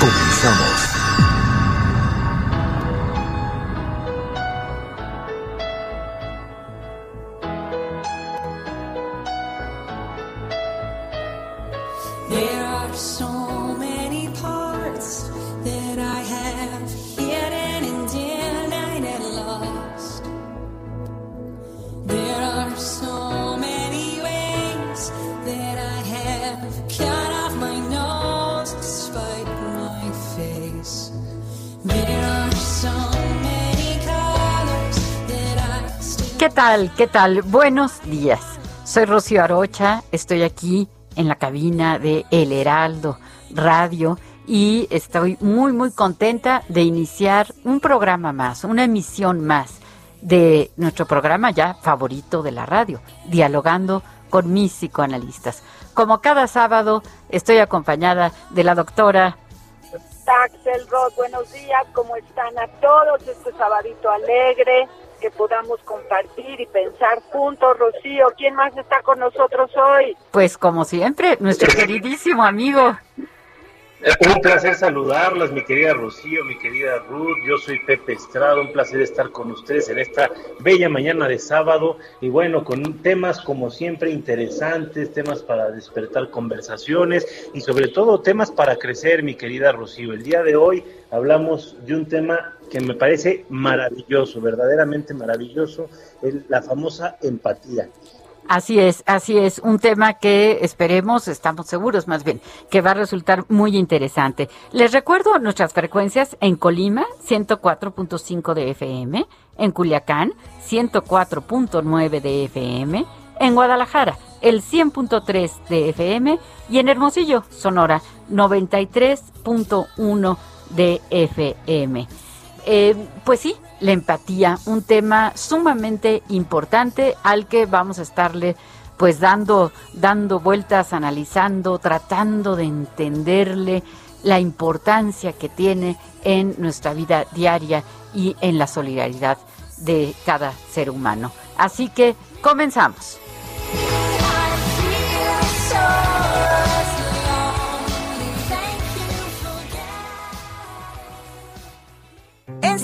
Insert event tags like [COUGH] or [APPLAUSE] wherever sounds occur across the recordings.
Comenzamos. ¿Qué tal? ¿Qué tal? Buenos días. Soy Rocío Arocha, estoy aquí en la cabina de El Heraldo Radio y estoy muy muy contenta de iniciar un programa más, una emisión más de nuestro programa ya favorito de la radio, dialogando con mis psicoanalistas. Como cada sábado estoy acompañada de la doctora Axelrod, buenos días, ¿cómo están a todos? Este sabadito alegre, que podamos compartir y pensar juntos. Rocío, ¿quién más está con nosotros hoy? Pues como siempre, nuestro queridísimo amigo Un placer saludarlas, mi querida Rocío, mi querida Ruth. Yo soy Pepe Estrada, un placer estar con ustedes en esta bella mañana de sábado. Y bueno, con temas como siempre interesantes, temas para despertar conversaciones y sobre todo temas para crecer, mi querida Rocío. El día de hoy hablamos de un tema que me parece maravilloso, verdaderamente maravilloso, la famosa empatía. Así es, así es, un tema que esperemos, estamos seguros más bien, que va a resultar muy interesante. Les recuerdo nuestras frecuencias en Colima, 104.5 de FM, en Culiacán, 104.9 de FM, en Guadalajara, el 100.3 de FM y en Hermosillo, Sonora, 93.1 de FM. Eh, pues sí, la empatía, un tema sumamente importante al que vamos a estarle pues dando, dando vueltas, analizando, tratando de entenderle la importancia que tiene en nuestra vida diaria y en la solidaridad de cada ser humano. Así que comenzamos.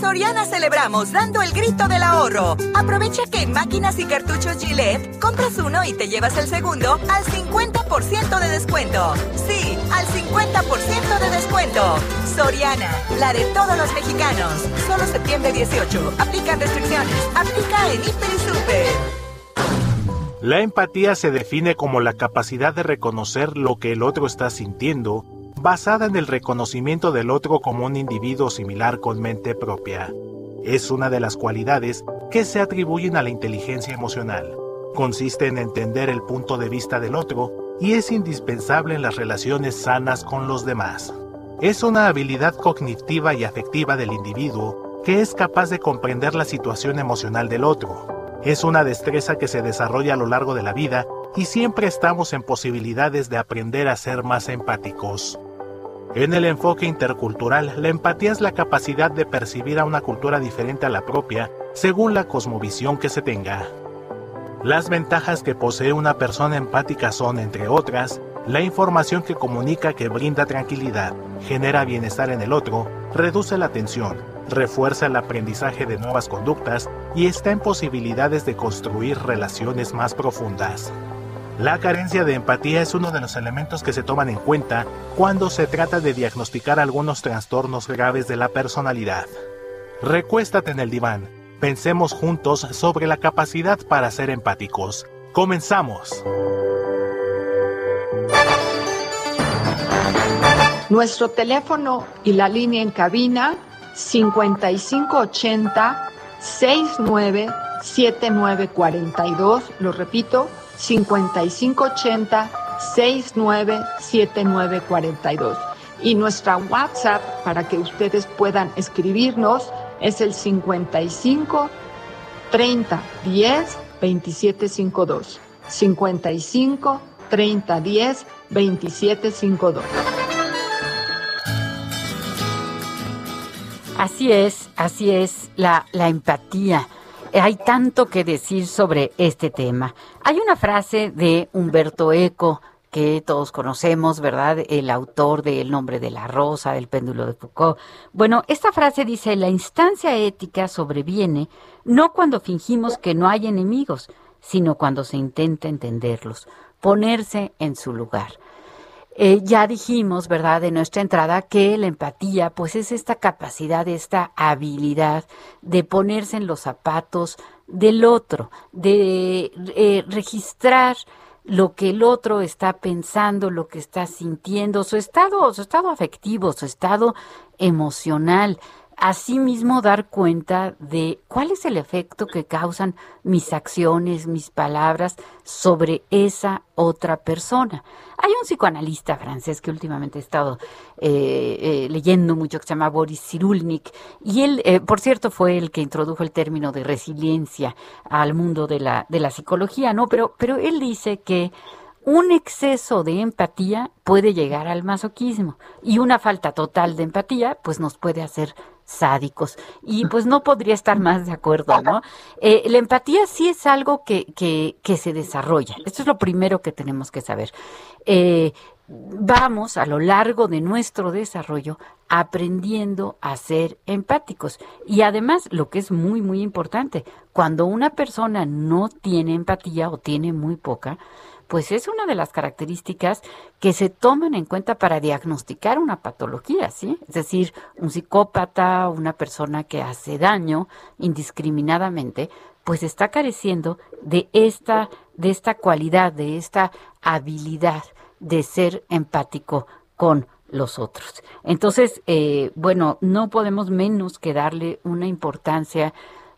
Soriana celebramos dando el grito del ahorro. Aprovecha que en máquinas y cartuchos Gillette compras uno y te llevas el segundo al 50% de descuento. Sí, al 50% de descuento. Soriana, la de todos los mexicanos. Solo septiembre 18. Aplican restricciones. Aplica en Hiper y Super. La empatía se define como la capacidad de reconocer lo que el otro está sintiendo, basada en el reconocimiento del otro como un individuo similar con mente propia. Es una de las cualidades que se atribuyen a la inteligencia emocional. Consiste en entender el punto de vista del otro y es indispensable en las relaciones sanas con los demás. Es una habilidad cognitiva y afectiva del individuo que es capaz de comprender la situación emocional del otro. Es una destreza que se desarrolla a lo largo de la vida y siempre estamos en posibilidades de aprender a ser más empáticos. En el enfoque intercultural, la empatía es la capacidad de percibir a una cultura diferente a la propia según la cosmovisión que se tenga. Las ventajas que posee una persona empática son, entre otras, la información que comunica que brinda tranquilidad, genera bienestar en el otro, reduce la tensión, refuerza el aprendizaje de nuevas conductas y está en posibilidades de construir relaciones más profundas. La carencia de empatía es uno de los elementos que se toman en cuenta cuando se trata de diagnosticar algunos trastornos graves de la personalidad. Recuéstate en el diván. Pensemos juntos sobre la capacidad para ser empáticos. Comenzamos. Nuestro teléfono y la línea en cabina 5580 697942, lo repito, 5580 697942. Y nuestra WhatsApp para que ustedes puedan escribirnos es el 55 30 10 2752. 55 30 10 2752. Así es, así es la, la empatía. Hay tanto que decir sobre este tema. Hay una frase de Humberto Eco que todos conocemos, ¿verdad? El autor de El nombre de la rosa, del péndulo de Foucault. Bueno, esta frase dice, la instancia ética sobreviene no cuando fingimos que no hay enemigos, sino cuando se intenta entenderlos, ponerse en su lugar. Eh, ya dijimos, ¿verdad?, de nuestra entrada que la empatía, pues es esta capacidad, esta habilidad de ponerse en los zapatos del otro, de eh, registrar lo que el otro está pensando, lo que está sintiendo, su estado, su estado afectivo, su estado emocional, asimismo dar cuenta de cuál es el efecto que causan mis acciones, mis palabras sobre esa otra persona. Hay un psicoanalista francés que últimamente he estado eh, eh, leyendo mucho que se llama Boris Cyrulnik y él, eh, por cierto, fue el que introdujo el término de resiliencia al mundo de la, de la psicología, ¿no? Pero, pero él dice que un exceso de empatía puede llegar al masoquismo y una falta total de empatía pues nos puede hacer sádicos. Y pues no podría estar más de acuerdo, ¿no? Eh, la empatía sí es algo que, que, se desarrolla. Esto es lo primero que tenemos que saber. Eh, vamos a lo largo de nuestro desarrollo aprendiendo a ser empáticos. Y además, lo que es muy, muy importante, cuando una persona no tiene empatía o tiene muy poca, pues es una de las características que se toman en cuenta para diagnosticar una patología, ¿sí? Es decir, un psicópata, una persona que hace daño indiscriminadamente, pues está careciendo de esta, de esta cualidad, de esta habilidad de ser empático con los otros. Entonces, eh, bueno, no podemos menos que darle una importancia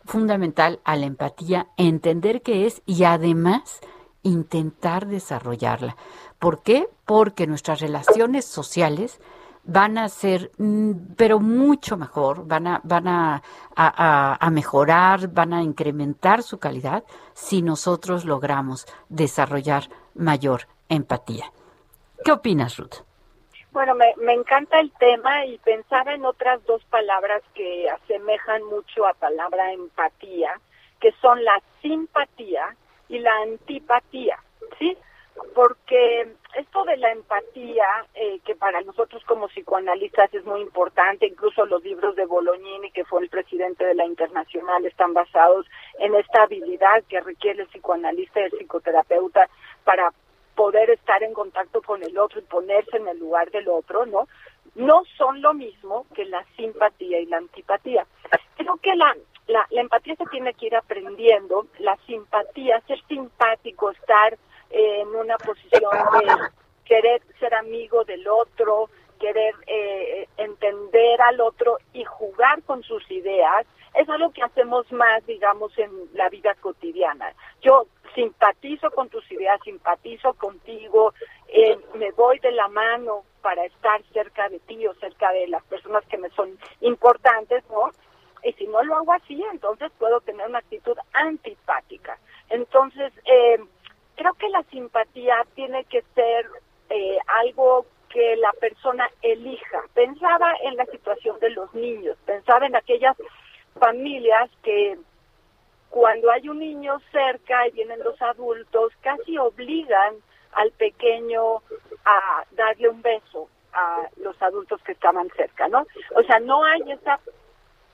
fundamental a la empatía, entender qué es y además intentar desarrollarla. ¿Por qué? Porque nuestras relaciones sociales van a ser, mm, pero mucho mejor, van a, van a, a, mejorar, van a incrementar su calidad si nosotros logramos desarrollar mayor empatía. ¿Qué opinas, Ruth? Bueno, me, me encanta el tema y pensaba en otras dos palabras que asemejan mucho a palabra empatía, que son la simpatía y la antipatía, ¿sí? Porque esto de la empatía, eh, que para nosotros como psicoanalistas es muy importante, incluso los libros de Bolognini, que fue el presidente de la Internacional, están basados en esta habilidad que requiere el psicoanalista y el psicoterapeuta para poder estar en contacto con el otro y ponerse en el lugar del otro, ¿no? No son lo mismo que la simpatía y la antipatía. Creo que la, la, la, empatía se tiene que ir aprendiendo, la simpatía, ser simpático, estar eh, en una posición de querer ser amigo del otro, querer eh, entender al otro y jugar con sus ideas, es algo que hacemos más, digamos, en la vida cotidiana. Yo simpatizo con tus ideas, simpatizo contigo, eh, me voy de la mano para estar cerca de ti o cerca de las personas que me son importantes, ¿no? Y si no lo hago así, entonces puedo tener una actitud antipática. Entonces, eh, creo que la simpatía tiene que ser eh, algo que la persona elija. Pensaba en la situación de los niños, pensaba en aquellas familias que cuando hay un niño cerca y vienen los adultos, casi obligan al pequeño a darle un beso a los adultos que estaban cerca, ¿no? O sea, no hay esa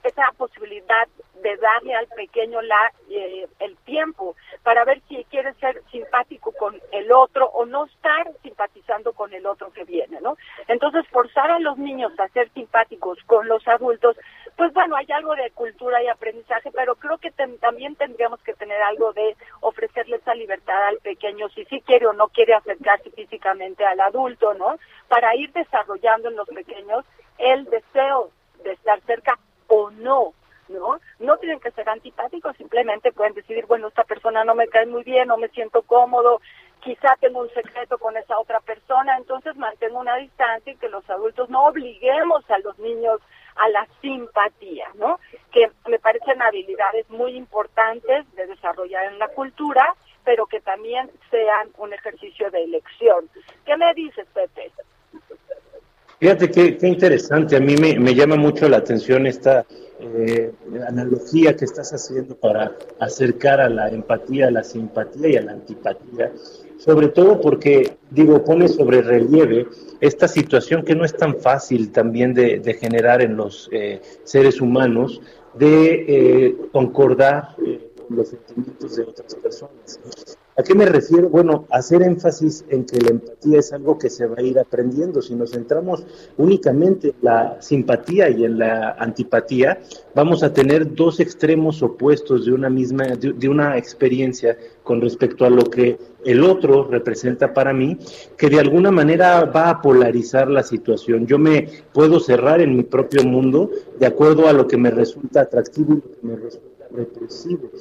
esa posibilidad de darle al pequeño la eh, el tiempo para ver si quiere ser simpático con el otro o no estar simpatizando con el otro que viene, ¿no? Entonces, forzar a los niños a ser simpáticos con los adultos, pues bueno, hay algo de cultura y aprendizaje, pero creo que también tendríamos que tener algo de ofrecerle esa libertad al pequeño, si sí quiere o no quiere acercarse físicamente al adulto, ¿no? Para ir desarrollando en los pequeños el deseo de estar cerca o no, ¿no? No tienen que ser antipáticos, simplemente pueden decidir, bueno, esta persona no me cae muy bien, no me siento cómodo, quizá tengo un secreto con esa otra persona, entonces mantengo una distancia y que los adultos no obliguemos a los niños a la simpatía, ¿no? Que me parecen habilidades muy importantes de desarrollar en la cultura, pero que también sean un ejercicio de elección. ¿Qué me dices, Pepe? Fíjate qué, interesante, a mí me, llama mucho la atención esta eh, analogía que estás haciendo para acercar a la empatía, a la simpatía y a la antipatía, sobre todo porque, digo, pone sobre relieve esta situación que no es tan fácil también de, generar en los eh, seres humanos, de eh, concordar eh, los sentimientos de otras personas. ¿A qué me refiero? Bueno, hacer énfasis en que la empatía es algo que se va a ir aprendiendo. Si nos centramos únicamente en la simpatía y en la antipatía, vamos a tener dos extremos opuestos de una misma, de, de una experiencia con respecto a lo que el otro representa para mí, que de alguna manera va a polarizar la situación. Yo me puedo cerrar en mi propio mundo de acuerdo a lo que me resulta atractivo y lo que me resulta represivo.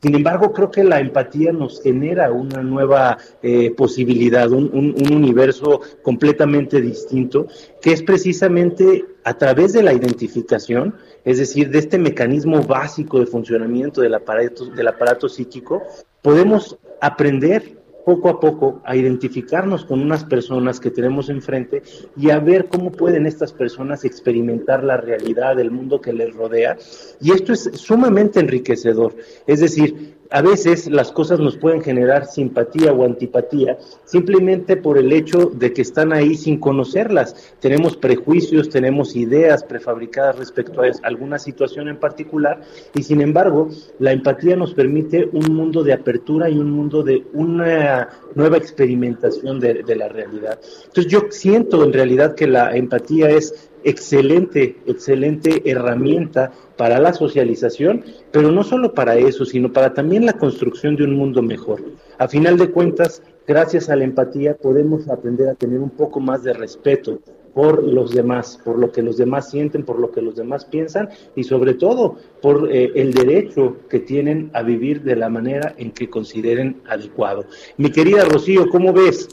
Sin embargo, creo que la empatía nos genera una nueva eh, posibilidad, un, un, un, universo completamente distinto, que es precisamente a través de la identificación, es decir, de este mecanismo básico de funcionamiento del aparato, del aparato psíquico, podemos aprender poco a poco a identificarnos con unas personas que tenemos enfrente y a ver cómo pueden estas personas experimentar la realidad del mundo que les rodea. Y esto es sumamente enriquecedor. Es decir, a veces las cosas nos pueden generar simpatía o antipatía simplemente por el hecho de que están ahí sin conocerlas. Tenemos prejuicios, tenemos ideas prefabricadas respecto a alguna situación en particular y sin embargo la empatía nos permite un mundo de apertura y un mundo de una nueva experimentación de, la realidad. Entonces yo siento en realidad que la empatía es excelente, excelente herramienta para la socialización, pero no solo para eso, sino para también la construcción de un mundo mejor. A final de cuentas, gracias a la empatía podemos aprender a tener un poco más de respeto por los demás, por lo que los demás sienten, por lo que los demás piensan y sobre todo por eh, el derecho que tienen a vivir de la manera en que consideren adecuado. Mi querida Rocío, ¿cómo ves?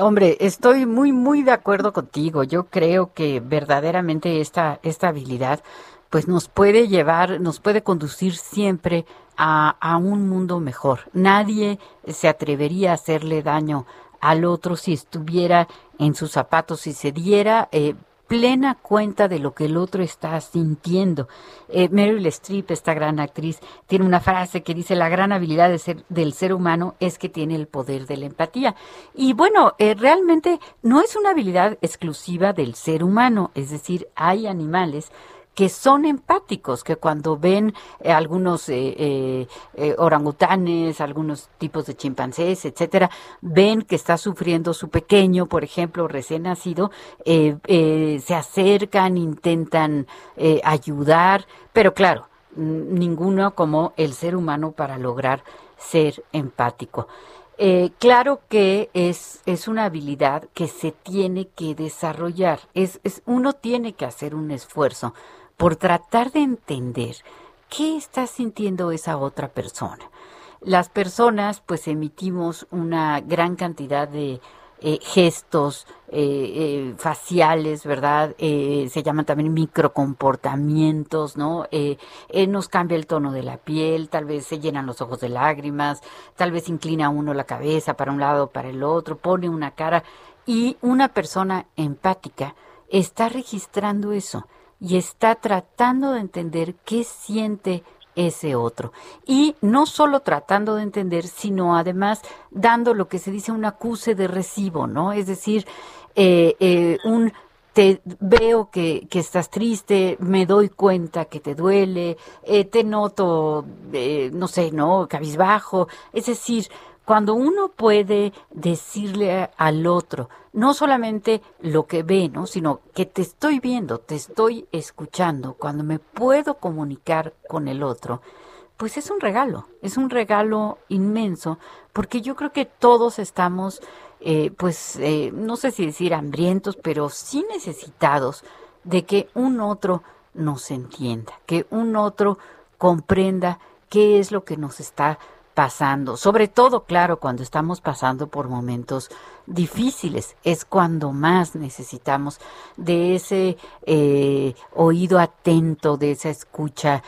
Hombre, estoy muy, muy de acuerdo contigo. Yo creo que verdaderamente esta, esta habilidad pues nos puede llevar, nos puede conducir siempre a, a un mundo mejor. Nadie se atrevería a hacerle daño al otro si estuviera en sus zapatos, si se diera eh, plena cuenta de lo que el otro está sintiendo. Eh, Meryl Streep, esta gran actriz, tiene una frase que dice, la gran habilidad ser, del ser humano es que tiene el poder de la empatía. Y bueno, eh, realmente no es una habilidad exclusiva del ser humano, es decir, hay animales que son empáticos, que cuando ven eh, algunos eh, eh, orangutanes, algunos tipos de chimpancés, etcétera, ven que está sufriendo su pequeño, por ejemplo, recién nacido, se acercan, intentan ayudar, pero claro, ninguno como el ser humano para lograr ser empático. Claro que es, es una habilidad que se tiene que desarrollar. Es, es, uno tiene que hacer un esfuerzo por tratar de entender qué está sintiendo esa otra persona. Las personas pues emitimos una gran cantidad de eh, gestos eh, eh, faciales, ¿verdad? Eh, se llaman también microcomportamientos, ¿no? Nos cambia el tono de la piel, tal vez se llenan los ojos de lágrimas, tal vez inclina uno la cabeza para un lado, para el otro, pone una cara y una persona empática está registrando eso y está tratando de entender qué siente ese otro. Y no solo tratando de entender, sino además dando lo que se dice un acuse de recibo, ¿no? Es decir, eh, eh, un te veo que, que, estás triste, me doy cuenta que te duele, eh, te noto, eh, no sé, ¿no? Cabizbajo. Es decir, cuando uno puede decirle al otro, no solamente lo que ve, ¿no? sino que te estoy viendo, te estoy escuchando, cuando me puedo comunicar con el otro, pues es un regalo, es un regalo inmenso, porque yo creo que todos estamos eh, pues eh, no sé si decir hambrientos, pero sí necesitados de que un otro nos entienda, que un otro comprenda qué es lo que nos está pasando, sobre todo, claro, cuando estamos pasando por momentos difíciles, es cuando más necesitamos de ese eh, oído atento, de esa escucha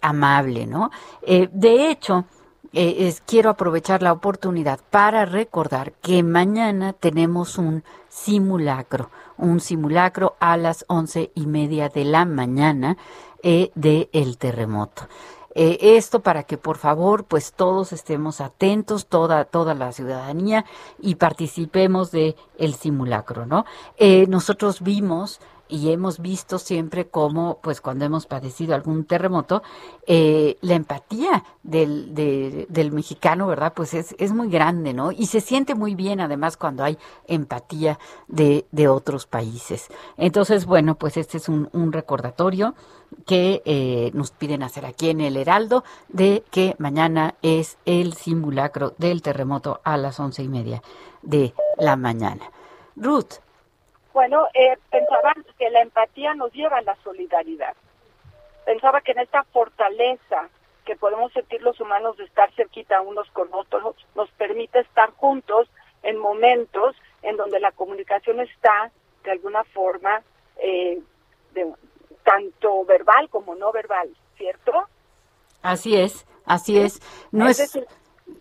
amable, ¿no? de hecho, eh, quiero aprovechar la oportunidad para recordar que mañana tenemos un simulacro, un simulacro a las once y media de la mañana eh, de el terremoto. Eh, esto para que por favor pues todos estemos atentos toda toda la ciudadanía y participemos de el simulacro no nosotros vimos y hemos visto siempre cómo, pues cuando hemos padecido algún terremoto, eh, la empatía del, del mexicano, ¿verdad? Pues es, es muy grande, ¿no? Y se siente muy bien además cuando hay empatía de, de otros países. Entonces, bueno, pues este es un, un recordatorio que eh, nos piden hacer aquí en el Heraldo de que mañana es el simulacro del terremoto a las once y media de la mañana. Ruth, bueno, eh, pensaba que la empatía nos lleva a la solidaridad. Pensaba que en esta fortaleza que podemos sentir los humanos de estar cerquita unos con otros nos permite estar juntos en momentos en donde la comunicación está de alguna forma eh, de, tanto verbal como no verbal, ¿cierto? Así es, así es. No es,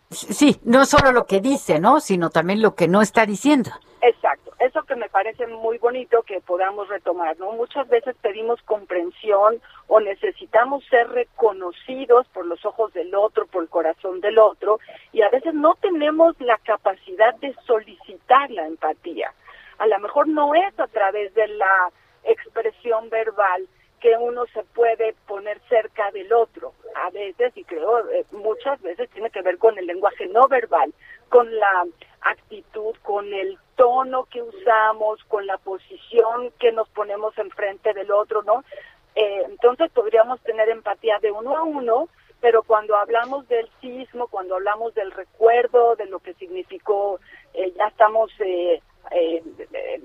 sí, no solo lo que dice, ¿no? Sino también lo que no está diciendo. Exacto, eso que me parece muy bonito que podamos retomar, ¿no? Muchas veces pedimos comprensión o necesitamos ser reconocidos por los ojos del otro, por el corazón del otro, y a veces no tenemos la capacidad de solicitar la empatía. A lo mejor no es a través de la expresión verbal que uno se puede poner cerca del otro. A veces, y creo eh, muchas veces, tiene que ver con el lenguaje no verbal, con la actitud, con el tono que usamos, con la posición que nos ponemos enfrente del otro, ¿no? Eh, entonces podríamos tener empatía de uno a uno, pero cuando hablamos del sismo, cuando hablamos del recuerdo, de lo que significó, eh, ya estamos eh, eh,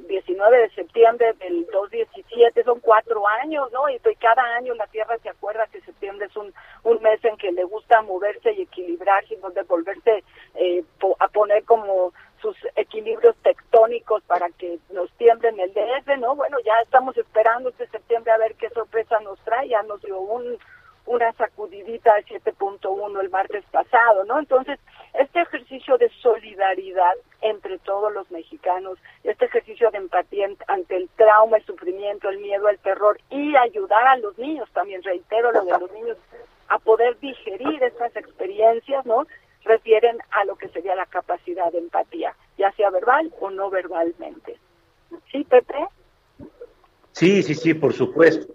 19 de septiembre del 2017, son cuatro años, ¿no? Y cada año la Tierra se acuerda que septiembre es un, un mes en que le gusta moverse y equilibrarse, y donde volverse eh, a poner como sus equilibrios tectónicos para que nos tiemblen el DF, ¿no? Bueno, ya estamos esperando este septiembre a ver qué sorpresa nos trae, ya nos dio un una sacudidita de 7.1 el martes pasado, ¿no? Entonces, este ejercicio de solidaridad entre todos los mexicanos, este ejercicio de empatía ante el trauma, el sufrimiento, el miedo, el terror y ayudar a los niños, también reitero lo de los niños, a poder digerir estas experiencias, ¿no? Refieren a lo que sería la capacidad de empatía, ya sea verbal o no verbalmente. ¿Sí, Pepe? Sí, sí, sí, por supuesto.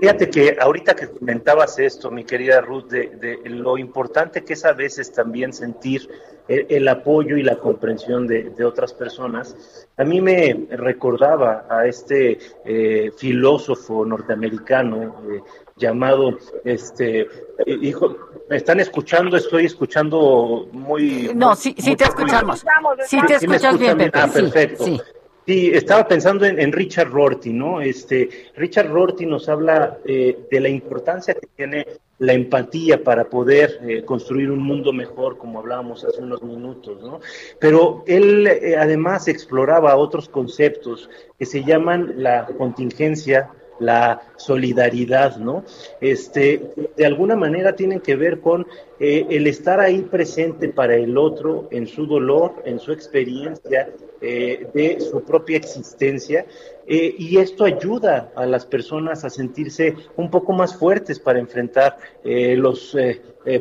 Fíjate que ahorita que comentabas esto, mi querida Ruth, de, lo importante que es a veces también sentir el, apoyo y la comprensión de, otras personas, a mí me recordaba a este eh, filósofo norteamericano eh, llamado, este, hijo, ¿me están escuchando? Estoy escuchando muy... No, sí, sí te escuchamos. Sí te escuchas bien, Pepe. Ah, perfecto. sí. Sí, estaba pensando en, Richard Rorty, ¿no? Este, Richard Rorty nos habla eh, de la importancia que tiene la empatía para poder eh, construir un mundo mejor, como hablábamos hace unos minutos, ¿no? Pero él eh, además exploraba otros conceptos que se llaman la contingencia, la solidaridad, ¿no? Este, de alguna manera tienen que ver con el estar ahí presente para el otro en su dolor, en su experiencia, eh, de su propia existencia eh, y esto ayuda a las personas a sentirse un poco más fuertes para enfrentar eh, los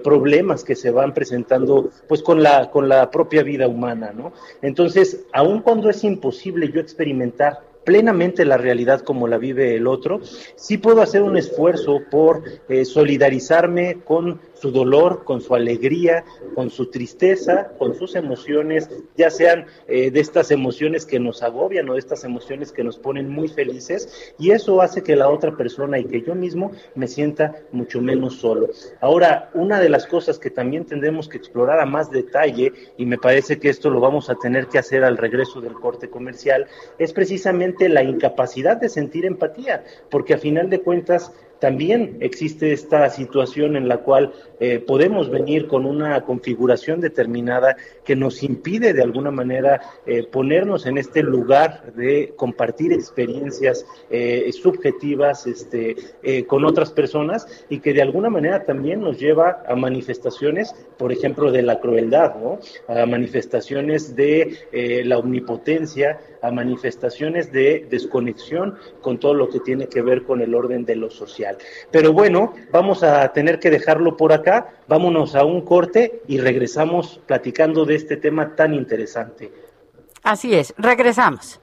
problemas que se van presentando pues con la con la propia vida humana no entonces aun cuando es imposible yo experimentar plenamente la realidad como la vive el otro, sí puedo hacer un esfuerzo por eh, solidarizarme con su dolor, con su alegría, con su tristeza, con sus emociones, ya sean eh, de estas emociones que nos agobian o de estas emociones que nos ponen muy felices, y eso hace que la otra persona y que yo mismo me sienta mucho menos solo. Ahora, una de las cosas que también tendremos que explorar a más detalle, y me parece que esto lo vamos a tener que hacer al regreso del corte comercial, es precisamente la incapacidad de sentir empatía, porque a final de cuentas también existe esta situación en la cual eh, podemos venir con una configuración determinada que nos impide de alguna manera eh, ponernos en este lugar de compartir experiencias eh, subjetivas este, con otras personas y que de alguna manera también nos lleva a manifestaciones, por ejemplo, de la crueldad, ¿no? a manifestaciones de la omnipotencia, a manifestaciones de desconexión con todo lo que tiene que ver con el orden de lo social. Pero bueno, vamos a tener que dejarlo por acá, vámonos a un corte y regresamos platicando de este tema tan interesante. Así es, regresamos.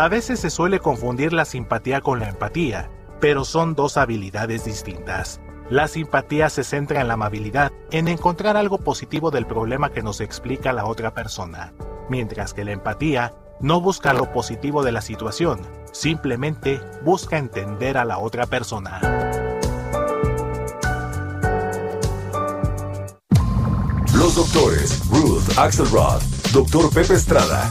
A veces se suele confundir la simpatía con la empatía, pero son dos habilidades distintas. La simpatía se centra en la amabilidad, en encontrar algo positivo del problema que nos explica la otra persona, mientras que la empatía no busca lo positivo de la situación, simplemente busca entender a la otra persona. Los doctores Ruth Axelrod, Dr. Pepe Estrada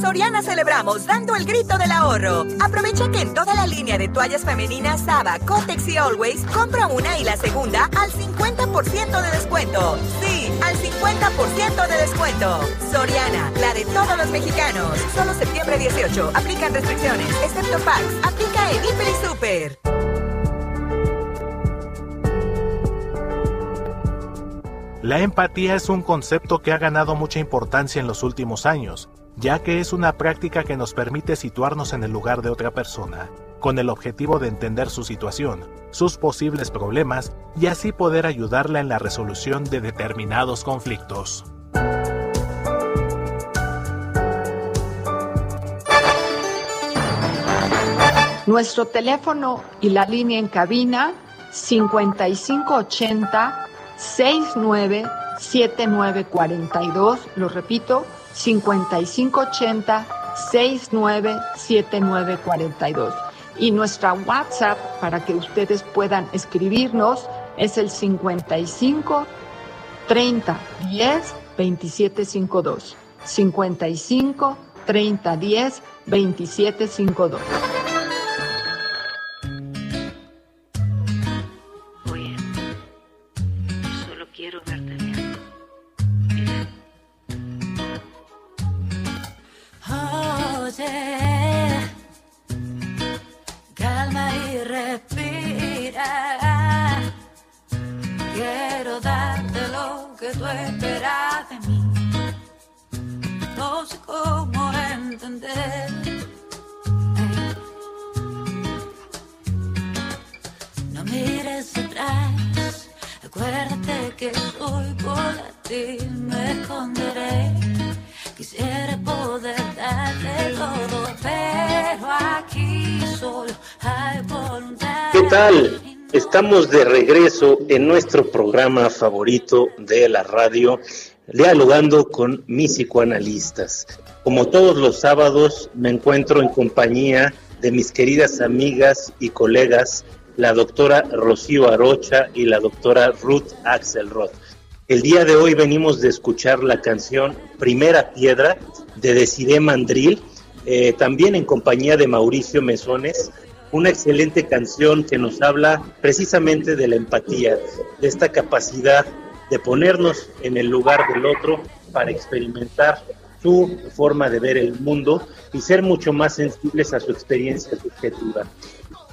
Soriana celebramos dando el grito del ahorro. Aprovecha que en toda la línea de toallas femeninas Saba, Cotex y Always, compra una y la segunda al 50% de descuento. Sí, al 50% de descuento. Soriana, la de todos los mexicanos. Solo septiembre 18. Aplican restricciones, excepto PAX. Aplica en Hiper y Super. La empatía es un concepto que ha ganado mucha importancia en los últimos años, ya que es una práctica que nos permite situarnos en el lugar de otra persona, con el objetivo de entender su situación, sus posibles problemas y así poder ayudarla en la resolución de determinados conflictos. Nuestro teléfono y la línea en cabina 5580 697942, lo repito, 5580 697942. Y nuestra WhatsApp para que ustedes puedan escribirnos es el 55 30 10 2752. 55 30 10 2752. Oye, solo quiero verte esperas de mí. No sé cómo entender. No mires atrás. Acuérdate que soy por ti, me esconderé. Quisiera poder darte todo, pero aquí solo hay voluntad. ¿Qué tal? Estamos de regreso en nuestro programa favorito de la radio, dialogando con mis psicoanalistas. Como todos los sábados, me encuentro en compañía de mis queridas amigas y colegas, la doctora Rocío Arocha y la doctora Ruth Axelrod. El día de hoy venimos de escuchar la canción Primera Piedra de Desiree Mandril, eh, también en compañía de Mauricio Mesones, una excelente canción que nos habla precisamente de la empatía, de esta capacidad de ponernos en el lugar del otro para experimentar su forma de ver el mundo y ser mucho más sensibles a su experiencia subjetiva.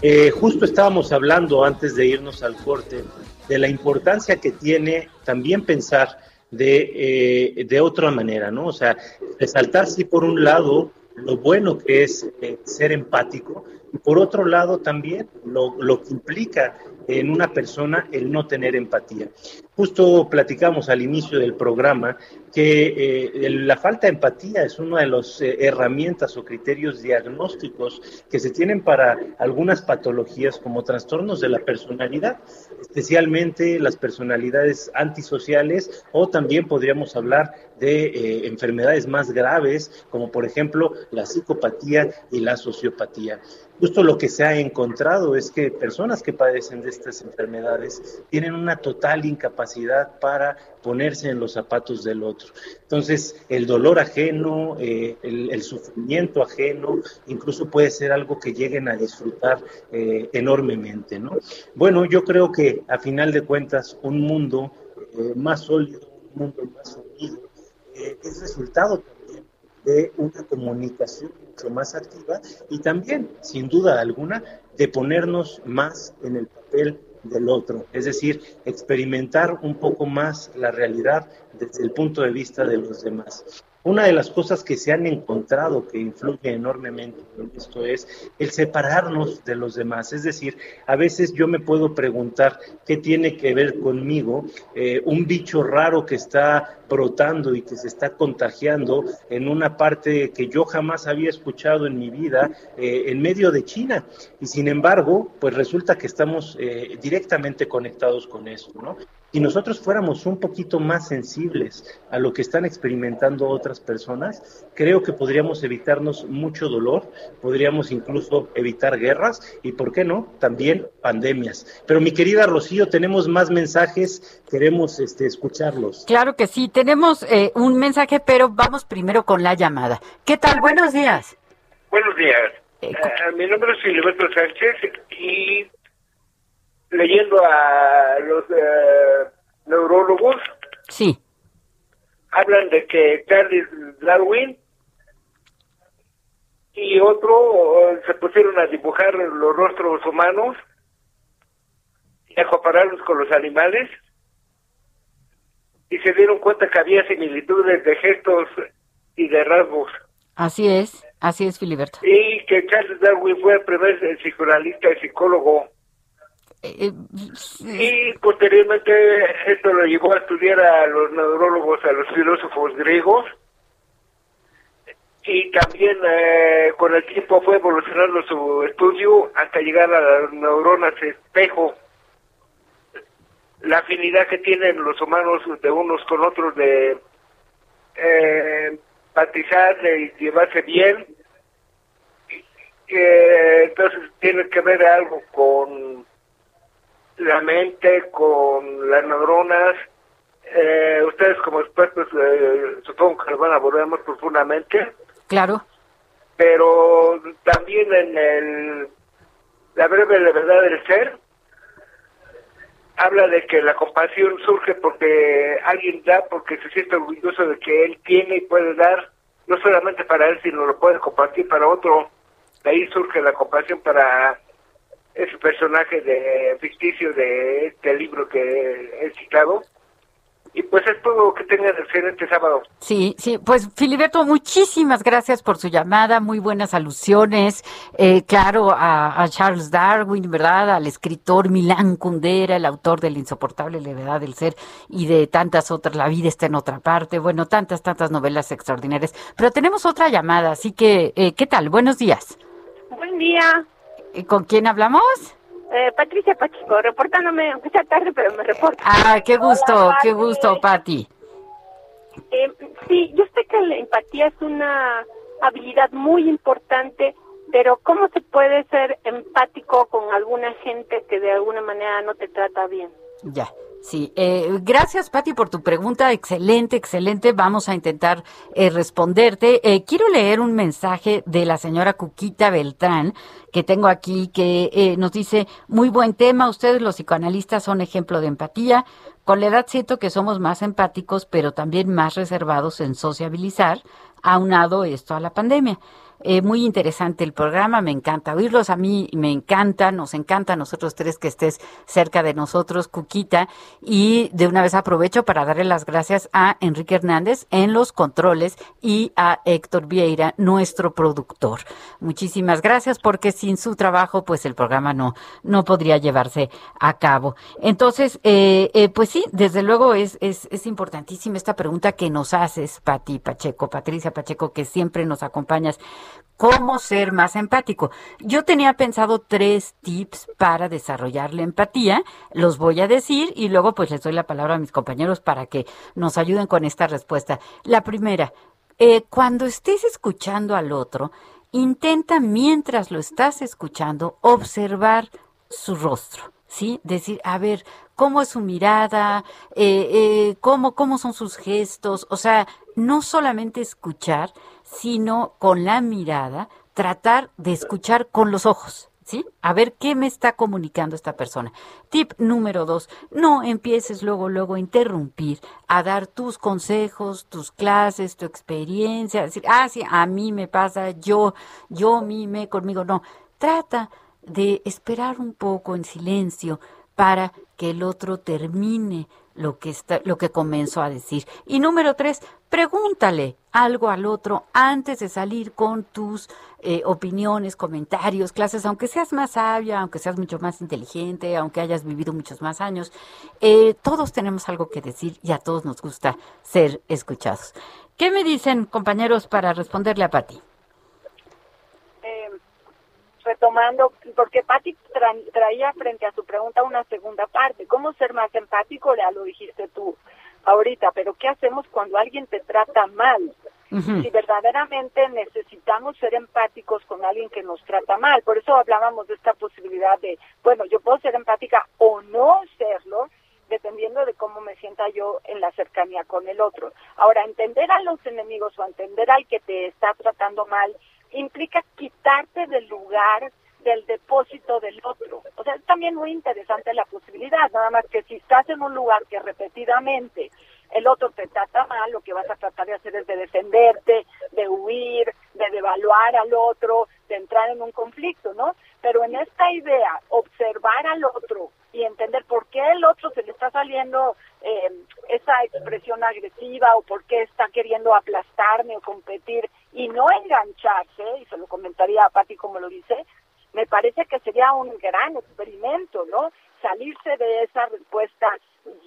Eh, justo estábamos hablando antes de irnos al corte de la importancia que tiene también pensar de, eh, de otra manera, ¿no? O sea, resaltar sí por un lado lo bueno que es eh, ser empático por otro lado también lo, lo que implica en una persona el no tener empatía. Justo platicamos al inicio del programa que eh, la falta de empatía es una de las eh, herramientas o criterios diagnósticos que se tienen para algunas patologías como trastornos de la personalidad, especialmente las personalidades antisociales o también podríamos hablar de eh, enfermedades más graves como por ejemplo la psicopatía y la sociopatía. Justo lo que se ha encontrado es que personas que padecen de estas enfermedades tienen una total incapacidad para ponerse en los zapatos del otro. Entonces, el dolor ajeno, eh, el, sufrimiento ajeno, incluso puede ser algo que lleguen a disfrutar eh, enormemente, ¿no? Bueno, yo creo que a final de cuentas, un mundo eh, más sólido, un mundo más unido, es resultado también de una comunicación más activa y también, sin duda alguna, de ponernos más en el papel del otro, es decir, experimentar un poco más la realidad desde el punto de vista de los demás. Una de las cosas que se han encontrado que influye enormemente en esto es el separarnos de los demás. Es decir, a veces yo me puedo preguntar qué tiene que ver conmigo eh, un bicho raro que está brotando y que se está contagiando en una parte que yo jamás había escuchado en mi vida eh, en medio de China. Y sin embargo, pues resulta que estamos eh, directamente conectados con eso, ¿no? Si nosotros fuéramos un poquito más sensibles a lo que están experimentando otras personas, creo que podríamos evitarnos mucho dolor, podríamos incluso evitar guerras y, ¿por qué no?, también pandemias. Pero mi querida Rocío, tenemos más mensajes, queremos este, escucharlos. Claro que sí, tenemos eh, un mensaje, pero vamos primero con la llamada. ¿Qué tal? Buenos días. Buenos días. Eh, Eh, mi nombre es Filiberto Sánchez y leyendo a los eh, neurólogos, Sí, hablan de que Charles Darwin y otro eh, se pusieron a dibujar los rostros humanos y a compararlos con los animales y se dieron cuenta que había similitudes de gestos y de rasgos así es, así es, Filiberto. y que Charles Darwin fue el primer psicoanalista y psicólogo Eh, y posteriormente esto lo llevó a estudiar a los neurólogos, a los filósofos griegos y también eh, con el tiempo fue evolucionando su estudio hasta llegar a las neuronas espejo. La afinidad que tienen los humanos de unos con otros de eh, empatizar y llevarse bien. Eh, entonces tiene que ver algo con la mente, con las neuronas. Eh, ustedes como expertos eh, supongo que lo van a abordar más profundamente, claro, pero también en el, la breve la verdad del ser habla de que la compasión surge porque alguien da porque se siente orgulloso de que él tiene y puede dar, no solamente para él, sino lo puede compartir para otro. De ahí surge la compasión para ese personaje de ficticio de este libro que he citado. Y pues es todo que tengan excelente sábado. sí, sí. Pues Filiberto, muchísimas gracias por su llamada, muy buenas alusiones, eh, claro, a, a Charles Darwin, ¿verdad? Al escritor Milán Kundera, el autor de La insoportable levedad del ser y de tantas otras, La vida está en otra parte, bueno, tantas, tantas novelas extraordinarias. Pero tenemos otra llamada, así que, eh, ¿qué tal? Buenos días. Buen día. ¿Con quién hablamos? Eh, Patricia Pacheco, reportándome, aunque sea tarde, pero me reporto. Ah, qué gusto, Hola, qué Pati. gusto, Pati. Eh, sí, yo sé que la empatía es una habilidad muy importante, pero ¿cómo se puede ser empático con alguna gente que de alguna manera no te trata bien? Ya, sí. Eh, gracias, Pati, por tu pregunta. Excelente, excelente. Vamos a intentar eh, responderte. Eh, quiero leer un mensaje de la señora Cuquita Beltrán que tengo aquí, que eh, nos dice, muy buen tema, ustedes los psicoanalistas son ejemplo de empatía. Con la edad siento que somos más empáticos, pero también más reservados en sociabilizar, aunado esto a la pandemia. Eh, muy interesante el programa, me encanta oírlos, a mí me encanta, nos encanta a nosotros tres que estés cerca de nosotros, Cuquita, y de una vez aprovecho para darle las gracias a Enrique Hernández en los controles y a Héctor Vieira, nuestro productor. Muchísimas gracias porque sin su trabajo pues el programa no, no podría llevarse a cabo. Entonces, eh, eh, pues sí, desde luego es, es, es importantísima esta pregunta que nos haces, Pati Pacheco, Patricia Pacheco, que siempre nos acompañas cómo ser más empático. Yo tenía pensado tres tips para desarrollar la empatía, los voy a decir y luego pues les doy la palabra a mis compañeros para que nos ayuden con esta respuesta. La primera, eh, cuando estés escuchando al otro, intenta mientras lo estás escuchando observar su rostro. ¿Sí? Decir, a ver, cómo es su mirada, eh, eh, cómo, cómo son sus gestos, o sea, no solamente escuchar, sino con la mirada, tratar de escuchar con los ojos. ¿Sí? A ver qué me está comunicando esta persona. Tip número dos, no empieces luego, luego a interrumpir, a dar tus consejos, tus clases, tu experiencia, decir, ah, sí, a mí me pasa, yo, yo, mime conmigo. No, trata de esperar un poco en silencio para que el otro termine lo que está, lo que comenzó a decir. Y número tres, pregúntale algo al otro antes de salir con tus eh, opiniones, comentarios, clases, aunque seas más sabia, aunque seas mucho más inteligente, aunque hayas vivido muchos más años, eh, todos tenemos algo que decir y a todos nos gusta ser escuchados. ¿Qué me dicen, compañeros, para responderle a Pati? Retomando, porque Patti tra- traía frente a su pregunta una segunda parte, ¿cómo ser más empático? Ya lo dijiste tú ahorita, pero ¿qué hacemos cuando alguien te trata mal? Si verdaderamente necesitamos ser empáticos con alguien que nos trata mal, por eso hablábamos de esta posibilidad de, bueno, yo puedo ser empática o no serlo, dependiendo de cómo me sienta yo en la cercanía con el otro. Ahora, entender a los enemigos o entender al que te está tratando mal implica quitarte del lugar del depósito del otro. O sea, es también muy interesante la posibilidad, nada más que si estás en un lugar que repetidamente el otro te trata mal, lo que vas a tratar de hacer es de defenderte, de huir, de devaluar al otro, de entrar en un conflicto, ¿no? Pero en esta idea, observar al otro y entender por qué el otro se le está saliendo eh, esa expresión agresiva o por qué está queriendo aplastarme o competir y no engancharse, y se lo comentaría a Pati como lo dice, me parece que sería un gran experimento, ¿no? Salirse de esa respuesta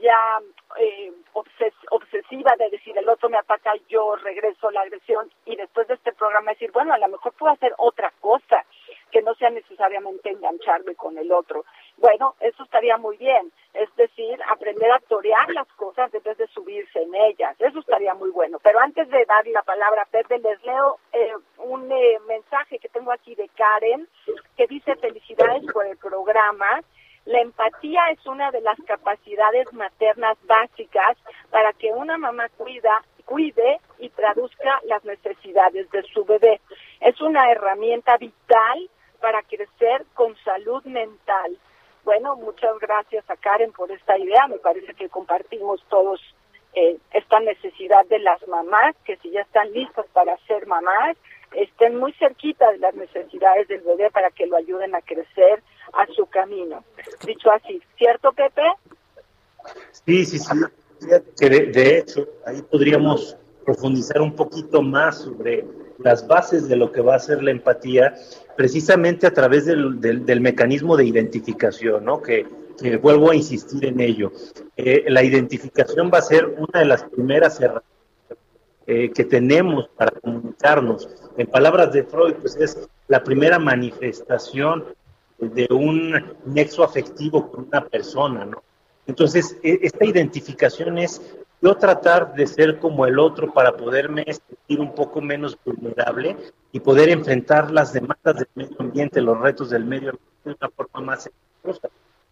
ya eh, obses- obsesiva de decir el otro me ataca, yo regreso la agresión y después de este programa decir, bueno, a lo mejor puedo hacer otra cosa que no sea necesariamente engancharme con el otro. Bueno, eso estaría muy bien, es decir, aprender a torear las cosas en vez de subirse en ellas, eso estaría muy bueno. Pero antes de dar la palabra a Pepe, les leo eh, un eh, mensaje que tengo aquí de Karen, que dice felicidades por el programa. La empatía es una de las capacidades maternas básicas para que una mamá cuida, cuide y traduzca las necesidades de su bebé. Es una herramienta vital para crecer con salud mental. Bueno, muchas gracias a Karen por esta idea. Me parece que compartimos todos eh, esta necesidad de las mamás, que si ya están listas para ser mamás, estén muy cerquita de las necesidades del bebé para que lo ayuden a crecer a su camino. Dicho así, ¿cierto, Pepe? Sí, sí, sí. Que de hecho, ahí podríamos profundizar un poquito más sobre las bases de lo que va a ser la empatía, precisamente a través del, del, del mecanismo de identificación, ¿no? Que, que vuelvo a insistir en ello. Eh, la identificación va a ser una de las primeras herramientas eh, que tenemos para comunicarnos. En palabras de Freud, pues es la primera manifestación de un nexo afectivo con una persona, ¿no? Entonces, e- esta identificación es yo tratar de ser como el otro para poderme sentir un poco menos vulnerable y poder enfrentar las demandas del medio ambiente, los retos del medio ambiente de una forma más exitosa.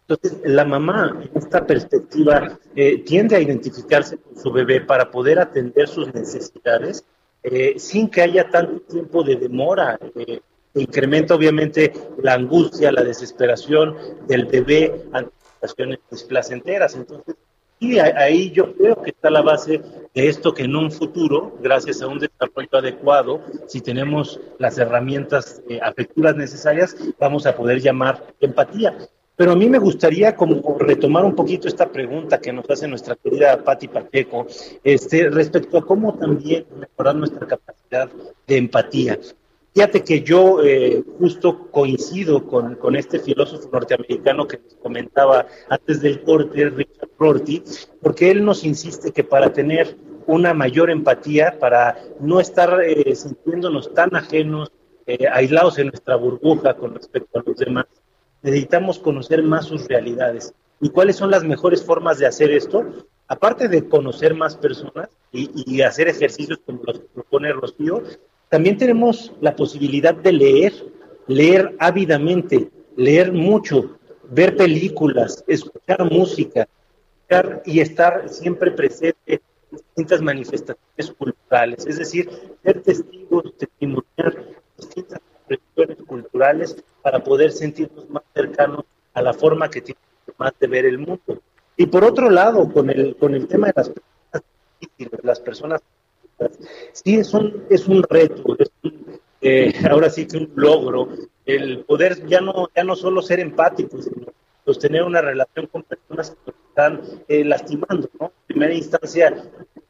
Entonces, la mamá, en esta perspectiva, eh, tiende a identificarse con su bebé para poder atender sus necesidades eh, sin que haya tanto tiempo de demora. eh, incrementa obviamente la angustia, la desesperación del bebé ante situaciones displacenteras. Entonces, y ahí yo creo que está la base de esto que en un futuro, gracias a un desarrollo adecuado, si tenemos las herramientas eh, afectivas necesarias, vamos a poder llamar empatía. Pero a mí me gustaría como retomar un poquito esta pregunta que nos hace nuestra querida Patti Pacheco, este, respecto a cómo también mejorar nuestra capacidad de empatía. Fíjate que yo eh, justo coincido con, con este filósofo norteamericano que les comentaba antes del corte, Richard Rorty, porque él nos insiste que para tener una mayor empatía, para no estar eh, sintiéndonos tan ajenos, eh, aislados en nuestra burbuja con respecto a los demás, necesitamos conocer más sus realidades. ¿Y cuáles son las mejores formas de hacer esto? Aparte de conocer más personas y, y hacer ejercicios como los que propone Rocío, también tenemos la posibilidad de leer, leer ávidamente, leer mucho, ver películas, escuchar música escuchar y estar siempre presente en distintas manifestaciones culturales, es decir, ser testigos, testimoniar distintas expresiones culturales para poder sentirnos más cercanos a la forma que tiene más de ver el mundo. Y por otro lado, con el, con el tema de las personas difíciles, las personas sí es un, es un reto, es un, eh, [LAUGHS] ahora sí que un logro, el poder ya no, ya no solo ser empáticos, sino sostener una relación con personas que nos están eh, lastimando, ¿no? En primera instancia,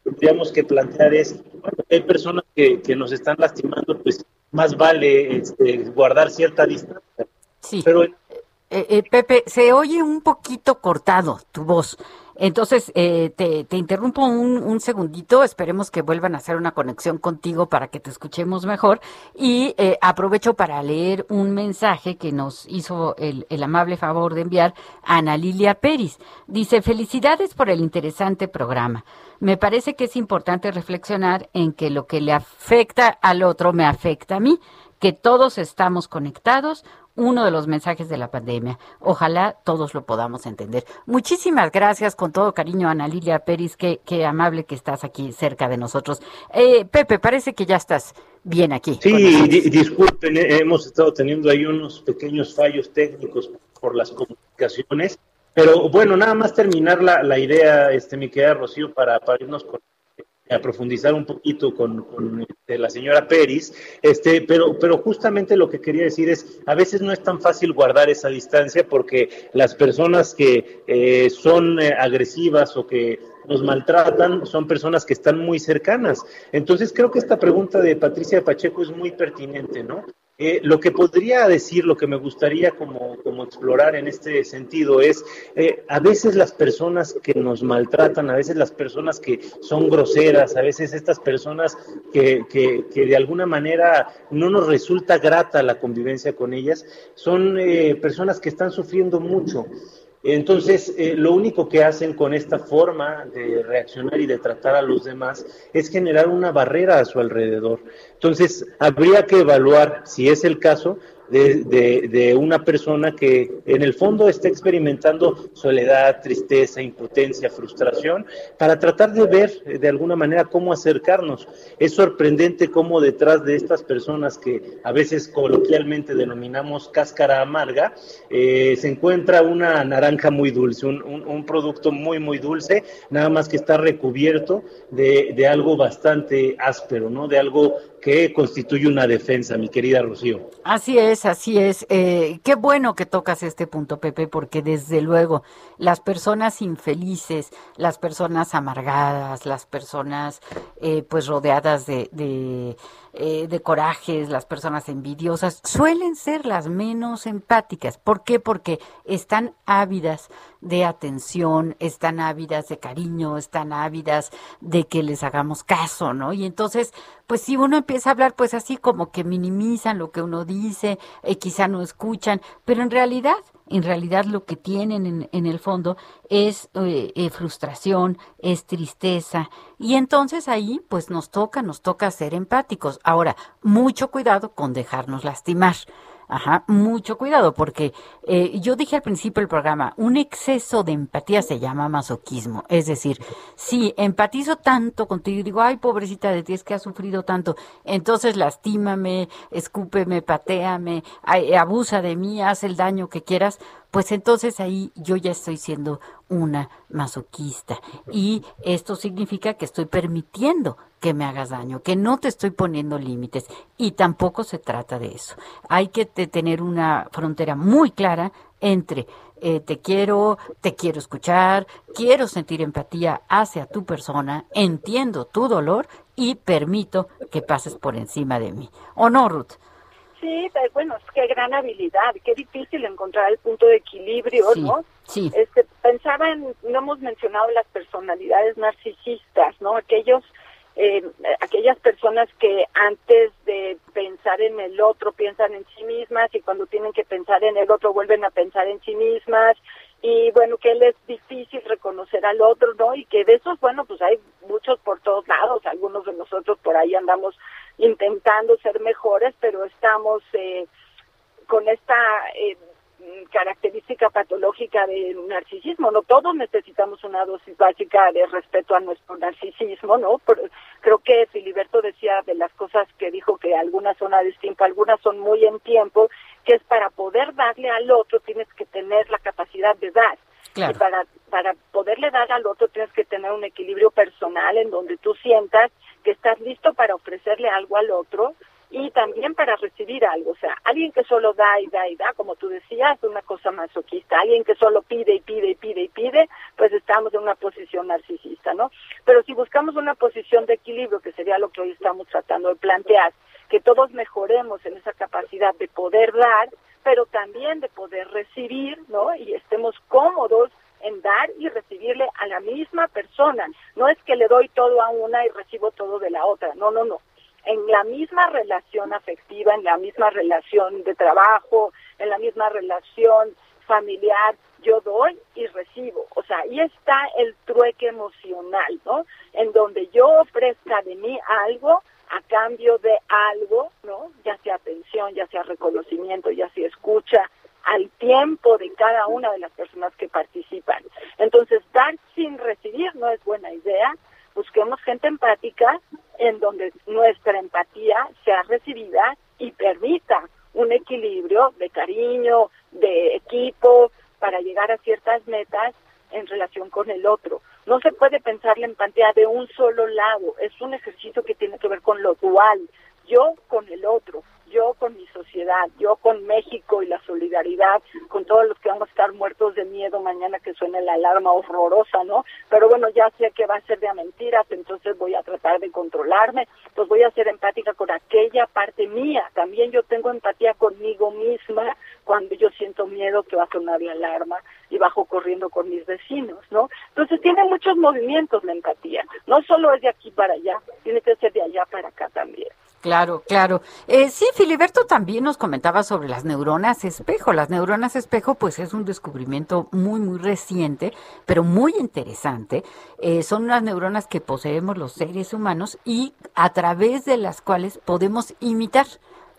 tendríamos que plantear es, bueno, hay personas que, que nos están lastimando, pues más vale este, guardar cierta distancia. Sí. Pero Eh, eh, Pepe, se oye un poquito cortado tu voz. Entonces, eh, te, te interrumpo un, un segundito. Esperemos que vuelvan a hacer una conexión contigo para que te escuchemos mejor. Y eh, aprovecho para leer un mensaje que nos hizo el, el amable favor de enviar Ana Lilia Peris. Dice, felicidades por el interesante programa. Me parece que es importante reflexionar en que lo que le afecta al otro me afecta a mí, que todos estamos conectados, uno de los mensajes de la pandemia. Ojalá todos lo podamos entender. Muchísimas gracias con todo cariño, Ana Lilia Pérez, qué, qué amable que estás aquí cerca de nosotros. Eh, Pepe, parece que ya estás bien aquí. Sí, di- disculpen, eh, hemos estado teniendo ahí unos pequeños fallos técnicos por las comunicaciones, pero bueno, nada más terminar la, la idea, este, mi querida Rocío, para, para irnos con, a profundizar un poquito con, con, este, la señora Peris, este, pero, pero justamente lo que quería decir es, a veces no es tan fácil guardar esa distancia porque las personas que eh, son eh, agresivas o que nos maltratan son personas que están muy cercanas. Entonces creo que esta pregunta de Patricia Pacheco es muy pertinente, ¿no? Eh, lo que podría decir, lo que me gustaría como, explorar en este sentido es, eh, a veces las personas que nos maltratan, a veces las personas que son groseras, a veces estas personas que, que, que de alguna manera no nos resulta grata la convivencia con ellas, son eh, personas que están sufriendo mucho. Entonces, eh, lo único que hacen con esta forma de reaccionar y de tratar a los demás es generar una barrera a su alrededor. Entonces, habría que evaluar, si es el caso, de, de, una persona que en el fondo está experimentando soledad, tristeza, impotencia, frustración, para tratar de ver eh, de alguna manera cómo acercarnos. Es sorprendente cómo detrás de estas personas que a veces coloquialmente denominamos cáscara amarga, eh, se encuentra una naranja muy dulce, un, un- un producto muy, muy dulce, nada más que está recubierto de, de algo bastante áspero, ¿no? De algo que constituye una defensa, mi querida Rocío. Así es, así es. Eh, qué bueno que tocas este punto, Pepe, porque desde luego las personas infelices, las personas amargadas, las personas eh, pues rodeadas de, de, eh, de corajes, las personas envidiosas, suelen ser las menos empáticas. ¿Por qué? Porque están ávidas de atención, están ávidas de cariño, están ávidas de que les hagamos caso, ¿no? Y entonces, pues si uno empieza a hablar, pues así como que minimizan lo que uno dice, eh, quizá no escuchan, pero en realidad en realidad lo que tienen en, en el fondo es eh, eh, frustración, es tristeza. Y entonces ahí pues nos toca, nos toca ser empáticos. Ahora, mucho cuidado con dejarnos lastimar. Ajá, mucho cuidado, porque eh, yo dije al principio del programa, un exceso de empatía se llama masoquismo. Es decir, si empatizo tanto contigo y digo, ay, pobrecita de ti, es que has sufrido tanto, entonces lastímame, escúpeme, pateame, abusa de mí, haz el daño que quieras, pues entonces ahí yo ya estoy siendo una masoquista. Y esto significa que estoy permitiendo que me hagas daño, que no te estoy poniendo límites. Y tampoco se trata de eso. Hay que te- tener una frontera muy clara entre eh, te quiero, te quiero escuchar, quiero sentir empatía hacia tu persona, entiendo tu dolor y permito que pases por encima de mí. ¿O no, Ruth? Sí, bueno, es que gran habilidad, qué difícil encontrar el punto de equilibrio, Sí, ¿no? sí. Este, pensaba en, no hemos mencionado las personalidades narcisistas, ¿no? Aquellos, eh, aquellas personas que antes de pensar en el otro piensan en sí mismas y cuando tienen que pensar en el otro vuelven a pensar en sí mismas y bueno, que les es difícil reconocer al otro, ¿no? Y que de esos, bueno, pues hay muchos por todos lados, algunos de nosotros por ahí andamos intentando ser mejores, pero estamos eh, con esta eh, característica patológica de narcisismo, ¿no? Todos necesitamos una dosis básica de respeto a nuestro narcisismo, ¿no? Pero creo que Filiberto decía de las cosas que dijo que algunas son a destiempo, algunas son muy en tiempo, que es para poder darle al otro tienes que tener la capacidad de dar. Claro. Y para, para poderle dar al otro tienes que tener un equilibrio personal en donde tú sientas que estás listo para ofrecerle algo al otro y también para recibir algo. O sea, alguien que solo da y da y da, como tú decías, una cosa masoquista. Alguien que solo pide y pide y pide y pide, pues estamos en una posición narcisista, ¿no? Pero si buscamos una posición de equilibrio, que sería lo que hoy estamos tratando de plantear, que todos mejoremos en esa capacidad de poder dar, pero también de poder recibir, ¿no? Y estemos cómodos en dar y recibirle a la misma persona. No es que le doy todo a una y recibo todo de la otra. No, no, no. En la misma relación afectiva, en la misma relación de trabajo, en la misma relación familiar, yo doy y recibo. O sea, ahí está el trueque emocional, ¿no? En donde yo ofrezca de mí algo a cambio de algo, ¿no? Ya sea atención, ya sea reconocimiento, ya sea escucha, al tiempo de cada una de las personas que participan. Entonces, dar sin recibir no es buena idea. Busquemos gente empática en donde nuestra empatía sea recibida y permita un equilibrio de cariño, de equipo, para llegar a ciertas metas en relación con el otro. No se puede pensar la empatía de un solo lado, es un ejercicio que tiene que ver con lo dual, yo con el otro, yo con mi sociedad, yo con México y la solidaridad, con todos los que vamos a estar muertos de miedo mañana que suene la alarma horrorosa, ¿no? Pero bueno, ya sé que va a ser de mentiras, entonces voy a tratar de controlarme, pues voy a ser empática con aquella parte mía, también yo tengo empatía conmigo misma cuando yo siento miedo que va a sonar la alarma y bajo corriendo con mis vecinos, ¿no? Entonces tiene muchos movimientos la empatía, no solo es de aquí para allá, tiene que ser de allá para acá también. Claro, claro. Eh, sí, Filiberto también nos comentaba sobre las neuronas espejo. Las neuronas espejo, pues es un descubrimiento muy, muy reciente, pero muy interesante. Eh, son unas neuronas que poseemos los seres humanos y a través de las cuales podemos imitar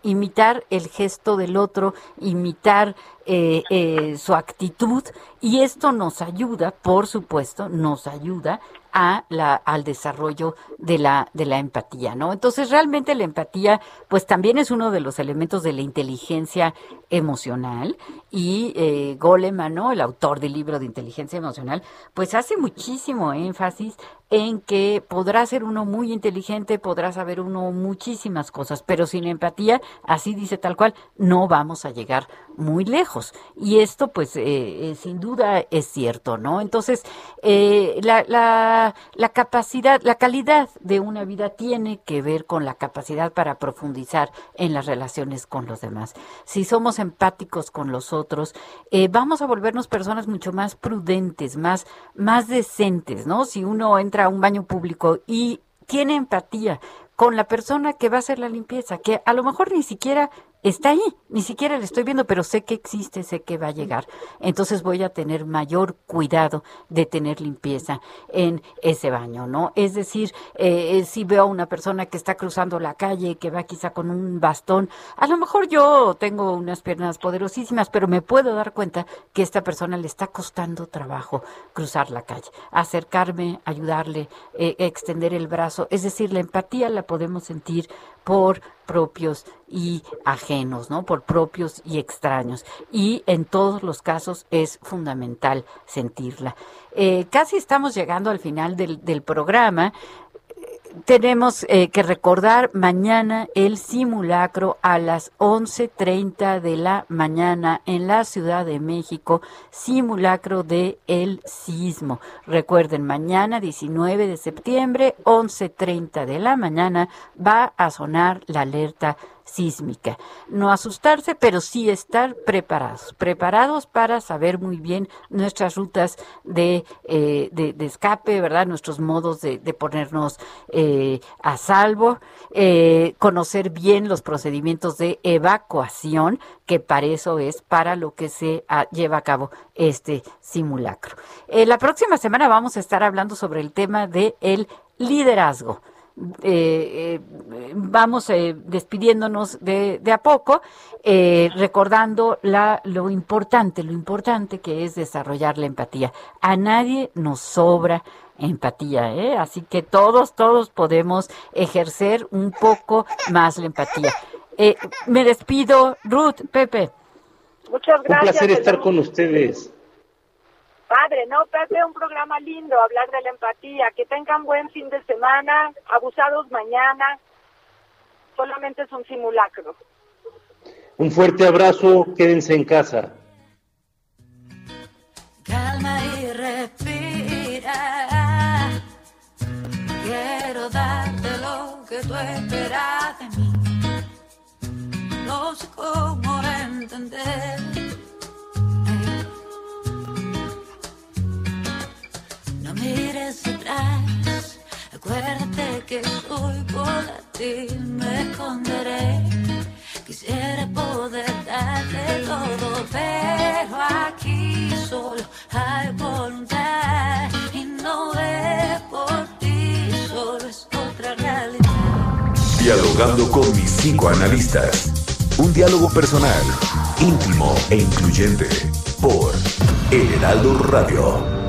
imitar el gesto del otro, imitar eh, eh, su actitud y esto nos ayuda, por supuesto, nos ayuda a la, al desarrollo de la, de la empatía, ¿no? Entonces, realmente la empatía, pues también es uno de los elementos de la inteligencia emocional y eh, Goleman, ¿no? El autor del libro de inteligencia emocional, pues hace muchísimo énfasis en que podrá ser uno muy inteligente, podrá saber uno muchísimas cosas, pero sin empatía, así dice tal cual, no vamos a llegar muy lejos. Y esto, pues, eh, eh, sin duda es cierto, ¿no? Entonces, eh, la, la la, capacidad, la calidad de una vida tiene que ver con la capacidad para profundizar en las relaciones con los demás. Si somos empáticos con los otros, eh, vamos a volvernos personas mucho más prudentes, más, más decentes, ¿no? Si uno entra a un baño público y tiene empatía con la persona que va a hacer la limpieza, que a lo mejor ni siquiera está ahí, ni siquiera le estoy viendo, pero sé que existe, sé que va a llegar. Entonces voy a tener mayor cuidado de tener limpieza en ese baño, ¿no? Es decir, eh, eh, si veo a una persona que está cruzando la calle, que va quizá con un bastón, a lo mejor yo tengo unas piernas poderosísimas, pero me puedo dar cuenta que esta persona le está costando trabajo cruzar la calle, acercarme, ayudarle, eh, extender el brazo. Es decir, la empatía la podemos sentir por propios y ajenos, ¿no? Por propios y extraños. Y en todos los casos es fundamental sentirla. Eh, casi estamos llegando al final del, del programa tenemos eh, que recordar mañana el simulacro a las 11.30 de la mañana en la Ciudad de México, simulacro de el sismo. Recuerden, mañana 19 de septiembre, 11.30 de la mañana, va a sonar la alerta sísmica. No asustarse, pero sí estar preparados, preparados para saber muy bien nuestras rutas de, eh, de, escape, ¿verdad? Nuestros modos de, ponernos eh, a salvo, eh, conocer bien los procedimientos de evacuación, que para eso es para lo que se ah, lleva a cabo este simulacro. la próxima semana vamos a estar hablando sobre el tema del el liderazgo. Eh, eh, vamos eh, despidiéndonos de, de, a poco, eh, recordando la, lo importante, lo importante que es desarrollar la empatía. A nadie nos sobra empatía, ¿eh? así que todos, todos podemos ejercer un poco más la empatía. me despido, Ruth, Pepe. Muchas gracias. Un placer estar con ustedes. Padre, no, Pepe, un programa lindo, hablar de la empatía. Que tengan buen fin de semana, abusados mañana. Solamente es un simulacro. Un fuerte abrazo, quédense en casa. Calma y respira. Quiero darte lo que tú esperas de mí. No sé cómo entender Acuérdate que soy por ti, me esconderé. Quisiera poder darte todo, pero aquí solo hay voluntad y no es por ti, solo es otra realidad. Dialogando con mis cinco analistas. Un diálogo personal, íntimo e incluyente por El Heraldo Radio.